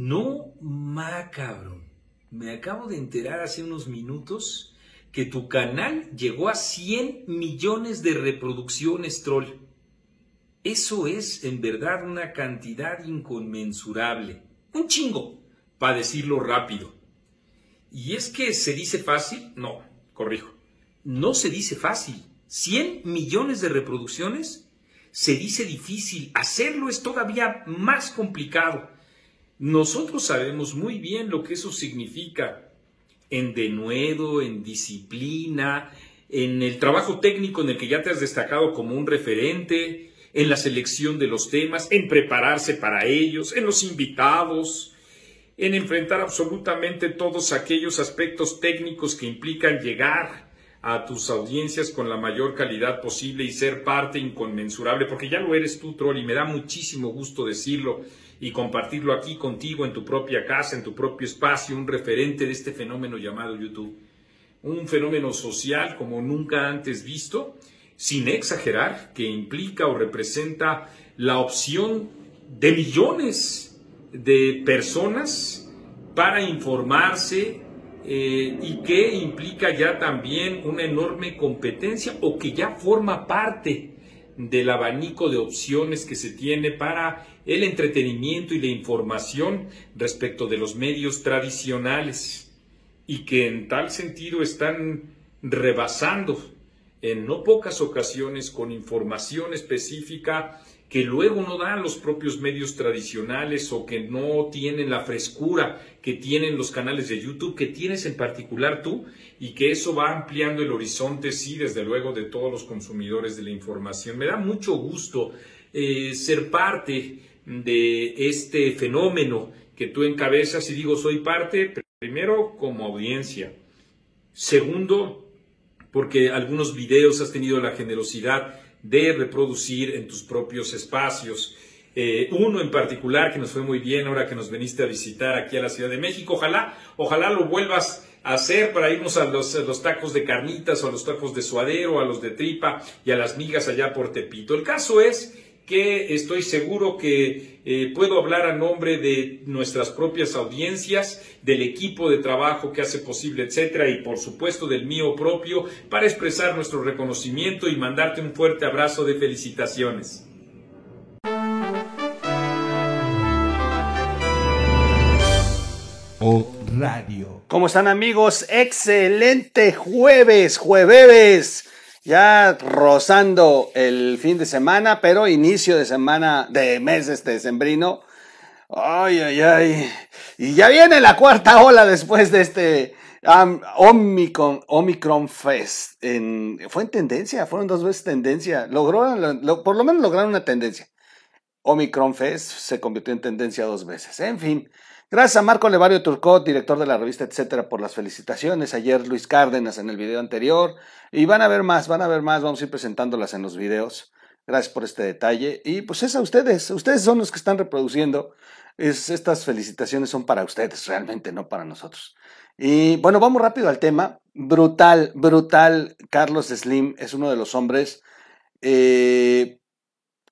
No cabrón. Me acabo de enterar hace unos minutos que tu canal llegó a 100 millones de reproducciones, troll. Eso es en verdad una cantidad inconmensurable. Un chingo, para decirlo rápido. Y es que se dice fácil, no, corrijo, no se dice fácil. 100 millones de reproducciones se dice difícil, hacerlo es todavía más complicado. Nosotros sabemos muy bien lo que eso significa en denuedo, en disciplina, en el trabajo técnico en el que ya te has destacado como un referente, en la selección de los temas, en prepararse para ellos, en los invitados, en enfrentar absolutamente todos aquellos aspectos técnicos que implican llegar a tus audiencias con la mayor calidad posible y ser parte inconmensurable, porque ya lo eres tú, Troll, y me da muchísimo gusto decirlo y compartirlo aquí contigo en tu propia casa, en tu propio espacio, un referente de este fenómeno llamado YouTube. Un fenómeno social como nunca antes visto, sin exagerar, que implica o representa la opción de millones de personas para informarse, eh, y que implica ya también una enorme competencia o que ya forma parte del abanico de opciones que se tiene para el entretenimiento y la información respecto de los medios tradicionales y que en tal sentido están rebasando en no pocas ocasiones con información específica que luego no dan los propios medios tradicionales o que no tienen la frescura que tienen los canales de YouTube, que tienes en particular tú, y que eso va ampliando el horizonte, sí, desde luego, de todos los consumidores de la información. Me da mucho gusto eh, ser parte de este fenómeno que tú encabezas y digo, soy parte, primero, como audiencia. Segundo, porque algunos videos has tenido la generosidad de reproducir en tus propios espacios. Eh, uno en particular que nos fue muy bien ahora que nos viniste a visitar aquí a la Ciudad de México. Ojalá, ojalá lo vuelvas a hacer para irnos a los, a los, tacos de carnitas o a los tacos de suadero, a los de tripa y a las migas allá por Tepito. El caso es que estoy seguro que eh, puedo hablar a nombre de nuestras propias audiencias, del equipo de trabajo que hace posible, etcétera, y por supuesto del mío propio, para expresar nuestro reconocimiento y mandarte un fuerte abrazo de felicitaciones. O Radio. ¿Cómo están amigos? Excelente jueves, jueves ya rozando el fin de semana, pero inicio de semana, de mes este sembrino. Ay, ay, ay. Y ya viene la cuarta ola después de este Omicron, Omicron Fest. Fue en tendencia, fueron dos veces tendencia. Logró, por lo menos lograron una tendencia. Omicron Fest se convirtió en tendencia dos veces. En fin, Gracias a Marco Levario Turcot, director de la revista, etcétera, por las felicitaciones. Ayer Luis Cárdenas en el video anterior. Y van a ver más, van a ver más. Vamos a ir presentándolas en los videos. Gracias por este detalle. Y pues es a ustedes. Ustedes son los que están reproduciendo. Es, estas felicitaciones son para ustedes, realmente, no para nosotros. Y bueno, vamos rápido al tema. Brutal, brutal. Carlos Slim es uno de los hombres eh,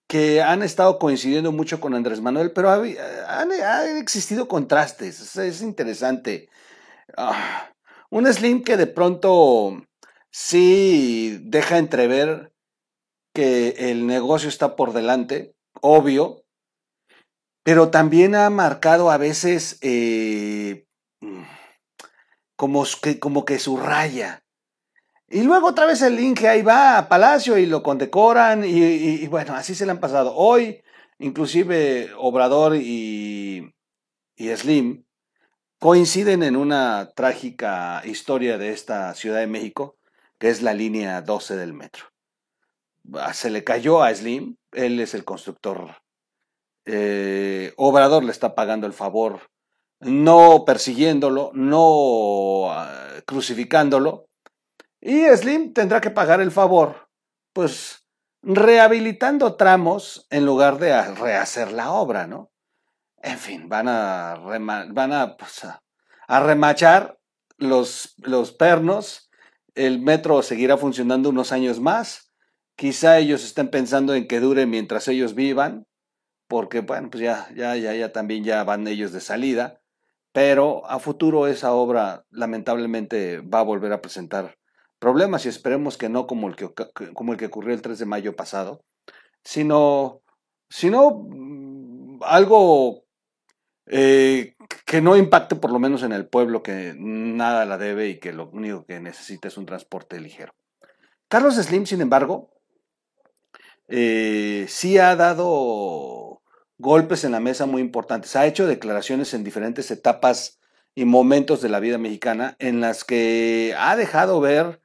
que han estado coincidiendo mucho con Andrés Manuel, pero han, existido contrastes, es, interesante. Ah, un Slim que de pronto sí deja entrever que el negocio está por delante, obvio, pero también ha marcado a veces eh, como, que, como que su raya. Y luego otra vez el Inge ahí va a Palacio y lo condecoran y, bueno, así se le han pasado. Hoy, inclusive Obrador y, y Slim coinciden en una trágica historia de esta Ciudad de México, que es la línea 12 del metro. Se le cayó a Slim, él es el constructor. Eh, Obrador le está pagando el favor, no persiguiéndolo, no ah, crucificándolo, y Slim tendrá que pagar el favor, pues rehabilitando tramos en lugar de rehacer la obra, ¿no? En fin, van pues, a, remachar los, los pernos, el metro seguirá funcionando unos años más, quizá ellos estén pensando en que dure mientras ellos vivan, porque bueno, pues ya, ya, ya, ya también ya van ellos de salida, pero a futuro esa obra lamentablemente va a volver a presentar problemas y esperemos que no como el que, como el que ocurrió el 3 de mayo pasado, sino, sino mm, algo eh, que no impacte por lo menos en el pueblo que nada la debe y que lo único que necesita es un transporte ligero. Carlos Slim, sin embargo, eh, sí ha dado golpes en la mesa muy importantes, ha hecho declaraciones en diferentes etapas y momentos de la vida mexicana en las que ha dejado ver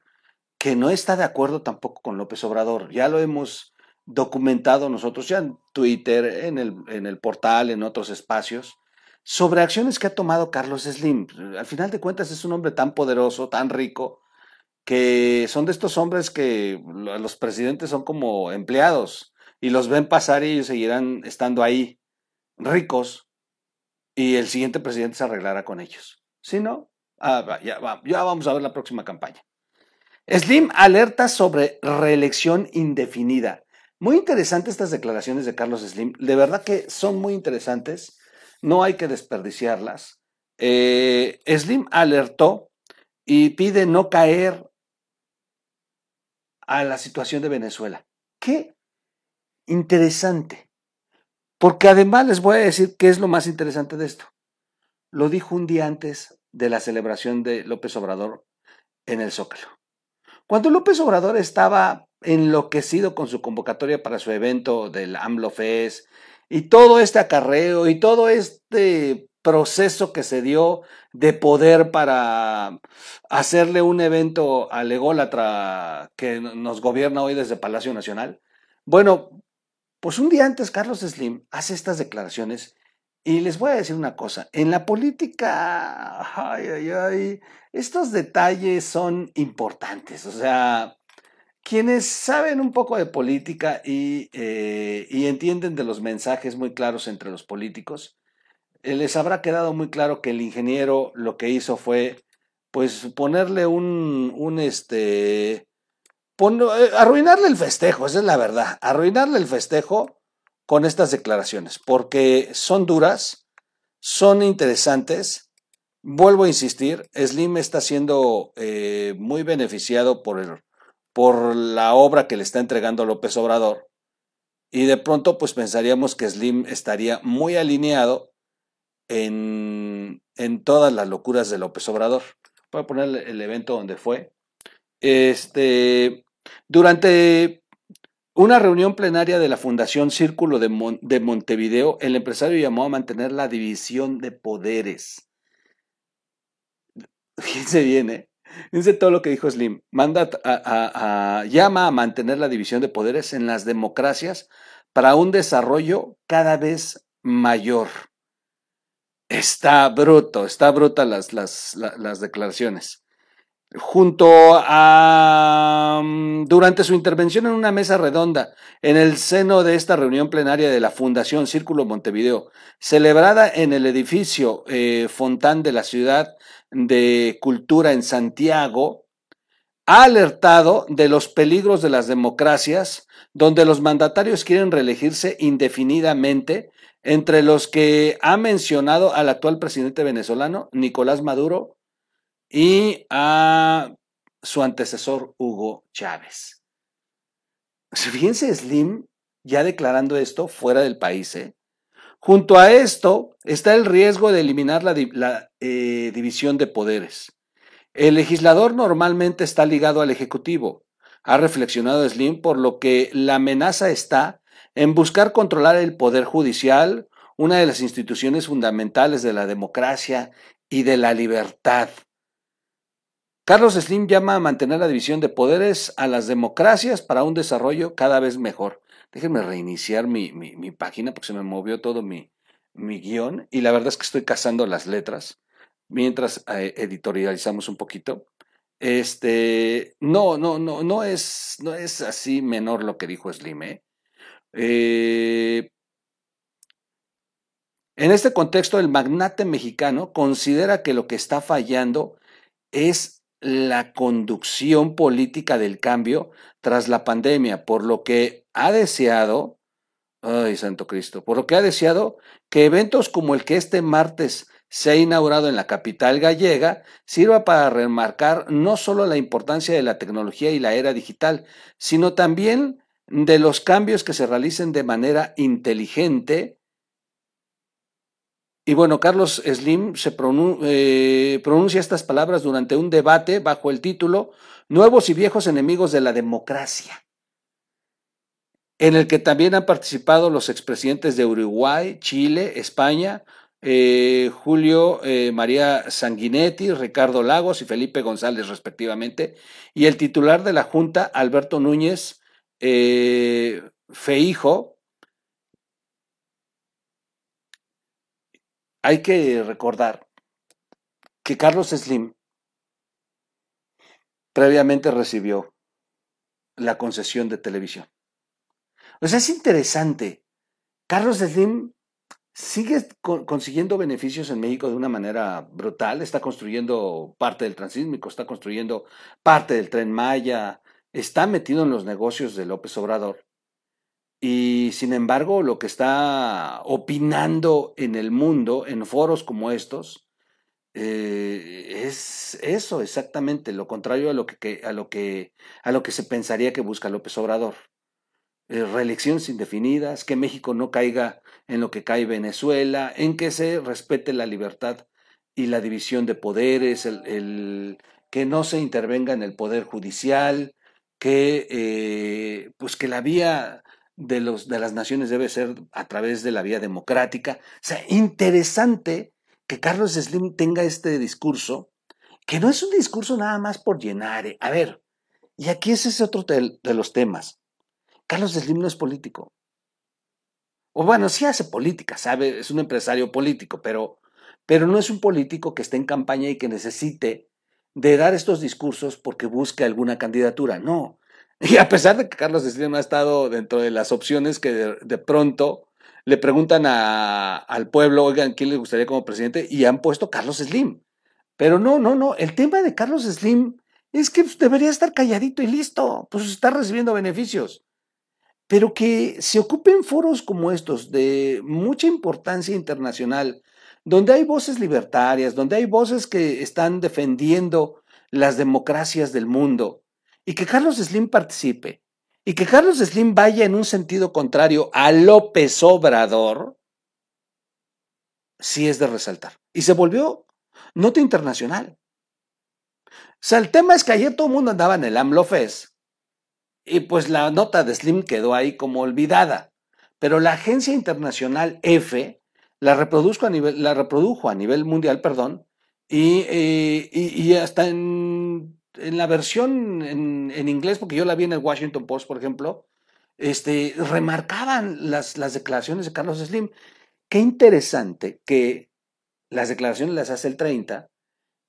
que no está de acuerdo tampoco con López Obrador. Ya lo hemos documentado nosotros ya en Twitter, en el, en el portal, en otros espacios, sobre acciones que ha tomado Carlos Slim. Al final de cuentas es un hombre tan poderoso, tan rico, que son de estos hombres que los presidentes son como empleados y los ven pasar y ellos seguirán estando ahí ricos y el siguiente presidente se arreglará con ellos. Si no, ah, ya, ya vamos a ver la próxima campaña. Slim alerta sobre reelección indefinida. Muy interesantes estas declaraciones de Carlos Slim. De verdad que son muy interesantes no hay que desperdiciarlas. Eh, Slim alertó y pide no caer a la situación de Venezuela. Qué interesante. Porque además les voy a decir qué es lo más interesante de esto. Lo dijo un día antes de la celebración de López Obrador en el Zócalo. Cuando López Obrador estaba enloquecido con su convocatoria para su evento del AMLO Fest y todo este acarreo y todo este proceso que se dio de poder para hacerle un evento al ególatra que nos gobierna hoy desde Palacio Nacional. Bueno, pues un día antes Carlos Slim hace estas declaraciones y les voy a decir una cosa, en la política, ay, ay, ay, estos detalles son importantes, o sea, quienes saben un poco de política eh, y, entienden de los mensajes muy claros entre los políticos, eh, les habrá quedado muy claro que el ingeniero lo que hizo fue, pues, ponerle un, un este, eh, arruinarle el festejo, esa es la verdad, arruinarle el festejo con estas declaraciones, porque son duras, son interesantes. Vuelvo a insistir, Slim está siendo muy beneficiado por el por la obra que le está entregando López Obrador. Y de pronto, pues pensaríamos que Slim estaría muy alineado en, en todas las locuras de López Obrador. Voy a poner el evento donde fue. Este, durante una reunión plenaria de la Fundación Círculo de, de Montevideo, el empresario llamó a mantener la división de poderes. Fíjense bien, ¿eh? Dice todo lo que dijo Slim. Manda llama a mantener la división de poderes en las democracias para un desarrollo cada vez mayor. Está bruto, está bruta las declaraciones. Junto a, mm, durante su intervención en una mesa redonda en el seno de esta reunión plenaria de la Fundación Círculo Montevideo, celebrada en el edificio eh, Fontán de la ciudad de Cultura en Santiago, ha alertado de los peligros de las democracias, donde los mandatarios quieren reelegirse indefinidamente, entre los que ha mencionado al actual presidente venezolano, Nicolás Maduro, y a su antecesor, Hugo Chávez. Fíjense, Slim ya declarando esto fuera del país, ¿eh? Junto a esto está el riesgo de eliminar la, eh, división de poderes. El legislador normalmente está ligado al Ejecutivo, ha reflexionado Slim, por lo que la amenaza está en buscar controlar el Poder Judicial, una de las instituciones fundamentales de la democracia y de la libertad. Carlos Slim llama a mantener la división de poderes a las democracias para un desarrollo cada vez mejor. Déjenme reiniciar mi, mi, página porque se me movió todo mi, mi, guion y la verdad es que estoy cazando las letras mientras eh, editorializamos un poquito. Este, no, no, no, no es, no es así menor lo que dijo Slim. ¿eh? Eh, en este contexto, el magnate mexicano considera que lo que está fallando es la conducción política del cambio tras la pandemia, por lo que ha deseado Ay, Santo Cristo. Por lo que ha deseado que eventos como el que este martes se ha inaugurado en la capital gallega sirva para remarcar no solo la importancia de la tecnología y la era digital, sino también de los cambios que se realicen de manera inteligente. Y bueno, Carlos Slim se eh, pronuncia estas palabras durante un debate bajo el título Nuevos y viejos enemigos de la democracia, en el que también han participado los expresidentes de Uruguay, Chile, España, eh, Julio eh, María Sanguinetti, Ricardo Lagos y Felipe González respectivamente, y el titular de la Junta, Alberto Núñez Feijo, hay que recordar que Carlos Slim previamente recibió la concesión de televisión. O sea, es interesante. Carlos Slim sigue consiguiendo beneficios en México de una manera brutal. Está construyendo parte del transísmico, está construyendo parte del tren Maya, está metido en los negocios de López Obrador. Y sin embargo, lo que está opinando en el mundo, en foros como estos, eh, es eso exactamente, lo contrario a lo que, a lo que, a lo que se pensaría que busca López Obrador. Eh, reelecciones indefinidas, que México no caiga en lo que cae Venezuela, en que se respete la libertad y la división de poderes, el, que no se intervenga en el poder judicial, que, eh, pues que la vía de, los, de las naciones debe ser a través de la vía democrática. O sea, interesante que Carlos Slim tenga este discurso, que no es un discurso nada más por llenar. Eh. A ver, y aquí ese es otro de, los temas. Carlos Slim no es político. O bueno, sí hace política, sabe, es un empresario político, pero, pero no es un político que esté en campaña y que necesite de dar estos discursos porque busque alguna candidatura. No. Y a pesar de que Carlos Slim ha estado dentro de las opciones que de, pronto le preguntan al pueblo, oigan, ¿quién le gustaría como presidente? Y han puesto Carlos Slim. Pero no, no, no. El tema de Carlos Slim es que pues, debería estar calladito y listo. Pues está recibiendo beneficios. Pero que se ocupen foros como estos de mucha importancia internacional, donde hay voces libertarias, donde hay voces que están defendiendo las democracias del mundo, y que Carlos Slim participe, y que Carlos Slim vaya en un sentido contrario a López Obrador, sí es de resaltar. Y se volvió nota internacional. O sea, el tema es que ayer todo el mundo andaba en el AMLO y pues la nota de Slim quedó ahí como olvidada. Pero la agencia internacional F la, reproduzco a nivel, la reprodujo a nivel mundial, perdón, y, eh, hasta en, la versión en, inglés, porque yo la vi en el Washington Post, por ejemplo, este, remarcaban las, las declaraciones de Carlos Slim. Qué interesante que las declaraciones las hace el 30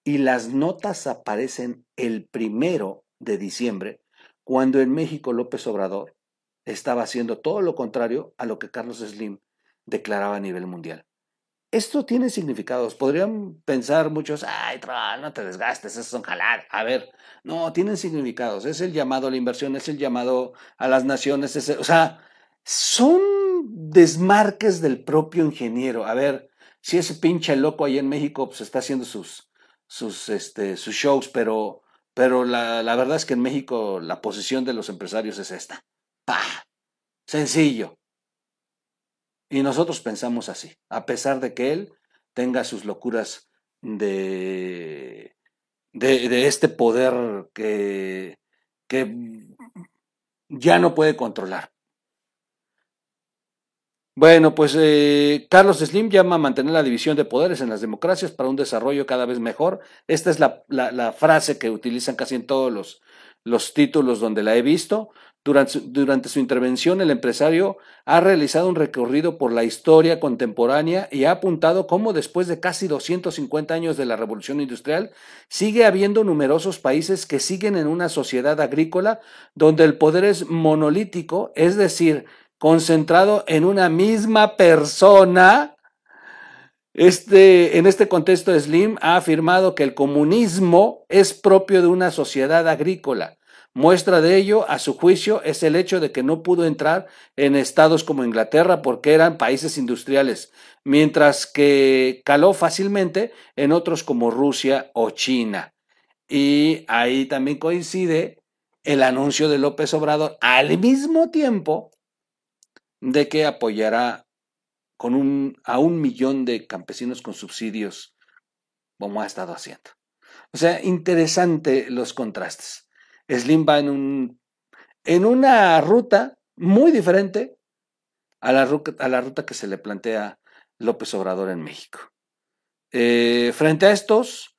y las notas aparecen el primero de diciembre, cuando en México López Obrador estaba haciendo todo lo contrario a lo que Carlos Slim declaraba a nivel mundial. Esto tiene significados. Podrían pensar muchos, ay, no te desgastes, eso es un jalar. A ver, no, tienen significados. Es el llamado a la inversión, es el llamado a las naciones. o sea, son desmarques del propio ingeniero. A ver, si ese pinche loco ahí en México pues, está haciendo sus, sus, este, sus shows, pero, pero la, la verdad es que en México la posición de los empresarios es esta. ¡Pah! Sencillo. Y nosotros pensamos así, a pesar de que él tenga sus locuras de, de, este poder que, que ya no puede controlar. Bueno, pues eh, Carlos Slim llama a mantener la división de poderes en las democracias para un desarrollo cada vez mejor. Esta es la, la frase que utilizan casi en todos los, los títulos donde la he visto. Durante su, intervención, el empresario ha realizado un recorrido por la historia contemporánea y ha apuntado cómo después de casi 250 años de la revolución industrial, sigue habiendo numerosos países que siguen en una sociedad agrícola donde el poder es monolítico, es decir, concentrado en una misma persona. Este, en este contexto, Slim ha afirmado que el comunismo es propio de una sociedad agrícola Muestra de ello, a su juicio, es el hecho de que no pudo entrar en estados como Inglaterra porque eran países industriales, mientras que caló fácilmente en otros como Rusia o China. Y ahí también coincide el anuncio de López Obrador al mismo tiempo de que apoyará a un millón de campesinos con subsidios, como ha estado haciendo. O sea, interesante los contrastes. Slim va en, un, en una ruta muy diferente a la, a la ruta que se le plantea López Obrador en México. Eh, frente a estos,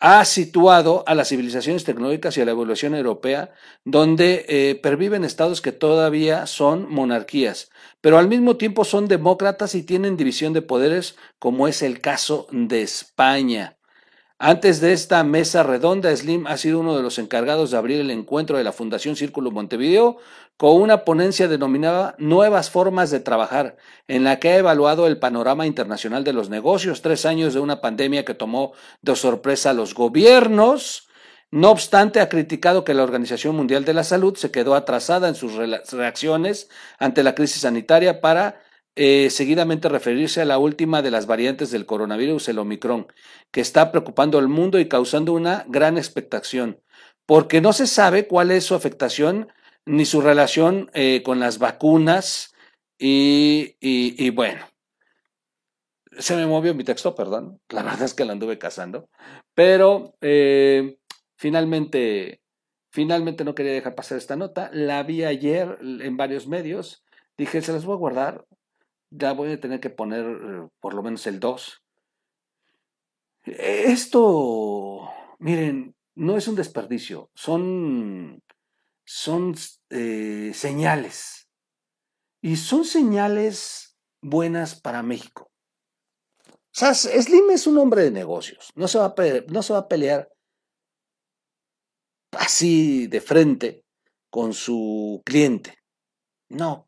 ha situado a las civilizaciones tecnológicas y a la evolución europea, donde eh, perviven estados que todavía son monarquías, pero al mismo tiempo son demócratas y tienen división de poderes, como es el caso de España. Antes de esta mesa redonda, Slim ha sido uno de los encargados de abrir el encuentro de la Fundación Círculo Montevideo con una ponencia denominada Nuevas Formas de Trabajar, en la que ha evaluado el panorama internacional de los negocios, tres años de una pandemia que tomó de sorpresa a los gobiernos. No obstante, ha criticado que la Organización Mundial de la Salud se quedó atrasada en sus reacciones ante la crisis sanitaria para eh, seguidamente referirse a la última de las variantes del coronavirus, el Omicron, que está preocupando al mundo y causando una gran expectación, porque no se sabe cuál es su afectación ni su relación eh, con las vacunas y, bueno. Se me movió mi texto, perdón. La verdad es que lo anduve cazando. Pero eh, finalmente, finalmente no quería dejar pasar esta nota. La vi ayer en varios medios. Dije, se las voy a guardar ya voy a tener que poner eh, por lo menos el 2. Esto, miren, no es un desperdicio, son, son eh, señales. Y son señales buenas para México. Slim es un hombre de negocios, no se va a, no se va a pelear así de frente con su cliente. No,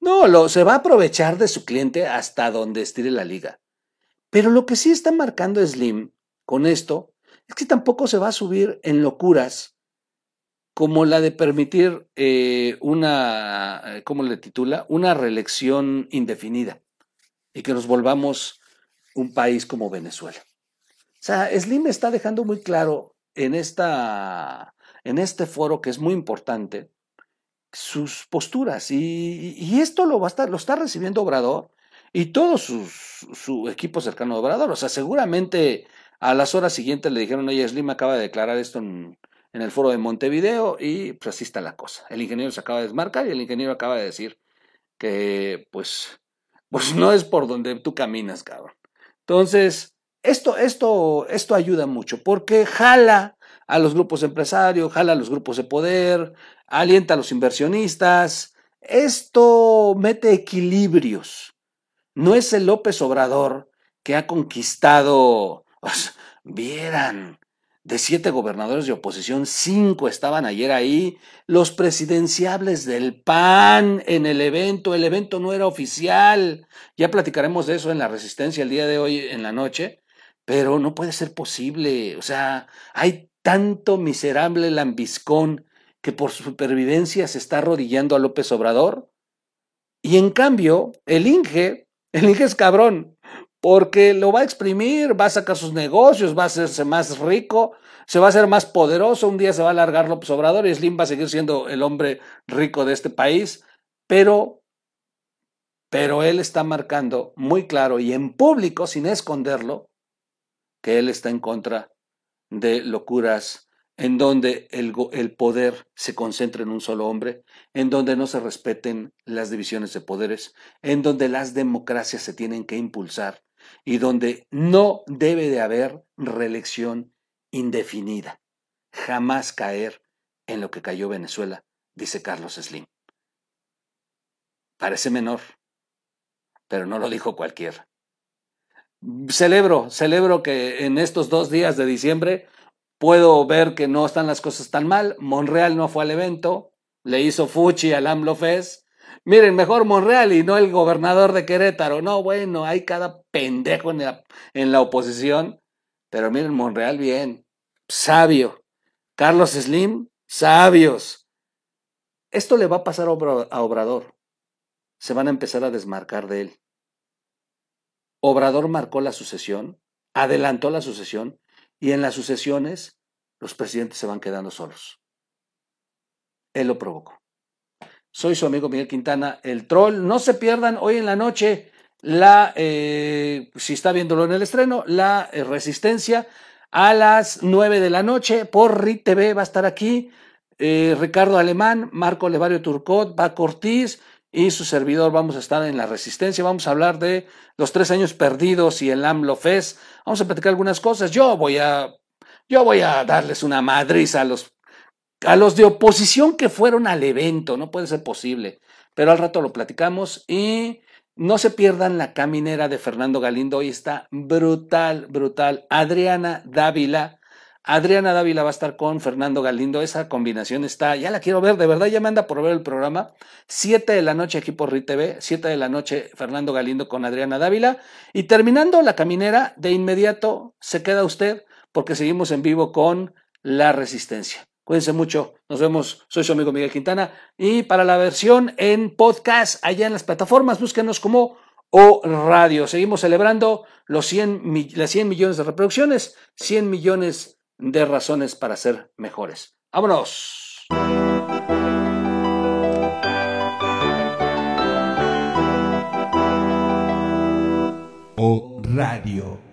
no, lo, se va a aprovechar de su cliente hasta donde estire la liga. Pero lo que sí está marcando Slim con esto es que tampoco se va a subir en locuras como la de permitir eh, una, eh, ¿cómo le titula? Una reelección indefinida y que nos volvamos un país como Venezuela. O sea, Slim está dejando muy claro en, esta, en este foro que es muy importante sus posturas. Y, esto lo, va a estar, lo está recibiendo Obrador y todo su equipo cercano a Obrador. O sea, seguramente a las horas siguientes le dijeron, oye, Slim acaba de declarar esto en, el foro de Montevideo y pues así está la cosa. El ingeniero se acaba de desmarcar y el ingeniero acaba de decir que pues, pues no es por donde tú caminas, cabrón. Entonces, esto, esto, esto ayuda mucho porque jala a los grupos empresarios, jala a los grupos de poder, alienta a los inversionistas. Esto mete equilibrios. No es el López Obrador que ha conquistado, vieran, de siete gobernadores de oposición, cinco estaban ayer ahí, los presidenciables del PAN en el evento, el evento no era oficial, ya platicaremos de eso en la resistencia el día de hoy en la noche, pero no puede ser posible, o sea, hay tanto miserable lambiscón que por supervivencia se está arrodillando a López Obrador. Y en cambio, el Inge, el Inge es cabrón, porque lo va a exprimir, va a sacar sus negocios, va a hacerse más rico, se va a hacer más poderoso, un día se va a largar López Obrador y Slim va a seguir siendo el hombre rico de este país, pero, pero él está marcando muy claro y en público, sin esconderlo, que él está en contra de locuras en donde el, el, poder se concentra en un solo hombre, en donde no se respeten las divisiones de poderes, en donde las democracias se tienen que impulsar y donde no debe de haber reelección indefinida. Jamás caer en lo que cayó Venezuela, dice Carlos Slim. Parece menor, pero no lo dijo cualquiera celebro, celebro que en estos dos días de diciembre puedo ver que no están las cosas tan mal. Monreal no fue al evento, le hizo Fuchi al AMLO Fest. Miren, mejor Monreal y no el gobernador de Querétaro. No, bueno, hay cada pendejo en la, en la oposición. Pero miren, Monreal bien. sabio. Carlos Slim, sabios. Esto le va a pasar a Obrador. Se van a empezar a desmarcar de él. Obrador marcó la sucesión, adelantó la sucesión, y en las sucesiones los presidentes se van quedando solos. Él lo provocó. Soy su amigo Miguel Quintana, el troll. No se pierdan hoy en la noche la, eh, si está viéndolo en el estreno, la eh, resistencia a las 9 de la noche por RIT va a estar aquí. Eh, Ricardo Alemán, Marco Levario Turcot, Va Ortiz y su servidor vamos a estar en la resistencia. Vamos a hablar de los tres años perdidos y el AMLO Fest. Vamos a platicar algunas cosas. Yo voy a, yo voy a darles una madriz a los a los de oposición que fueron al evento, no puede ser posible, pero al rato lo platicamos y no se pierdan la caminera de Fernando Galindo, hoy está brutal, brutal. Adriana Dávila, Adriana Dávila va a estar con Fernando Galindo, esa combinación está, ya la quiero ver, de verdad ya me anda por ver el programa, Siete de la noche aquí por RITV, siete de la noche Fernando Galindo con Adriana Dávila y terminando la caminera, de inmediato se queda usted porque seguimos en vivo con La Resistencia. Cuídense mucho. Nos vemos. Soy su amigo Miguel Quintana. Y para la versión en podcast, allá en las plataformas, búsquenos como O Radio. Seguimos celebrando los 100, las 100 millones de reproducciones, 100 millones de razones para ser mejores. ¡Vámonos! O Radio.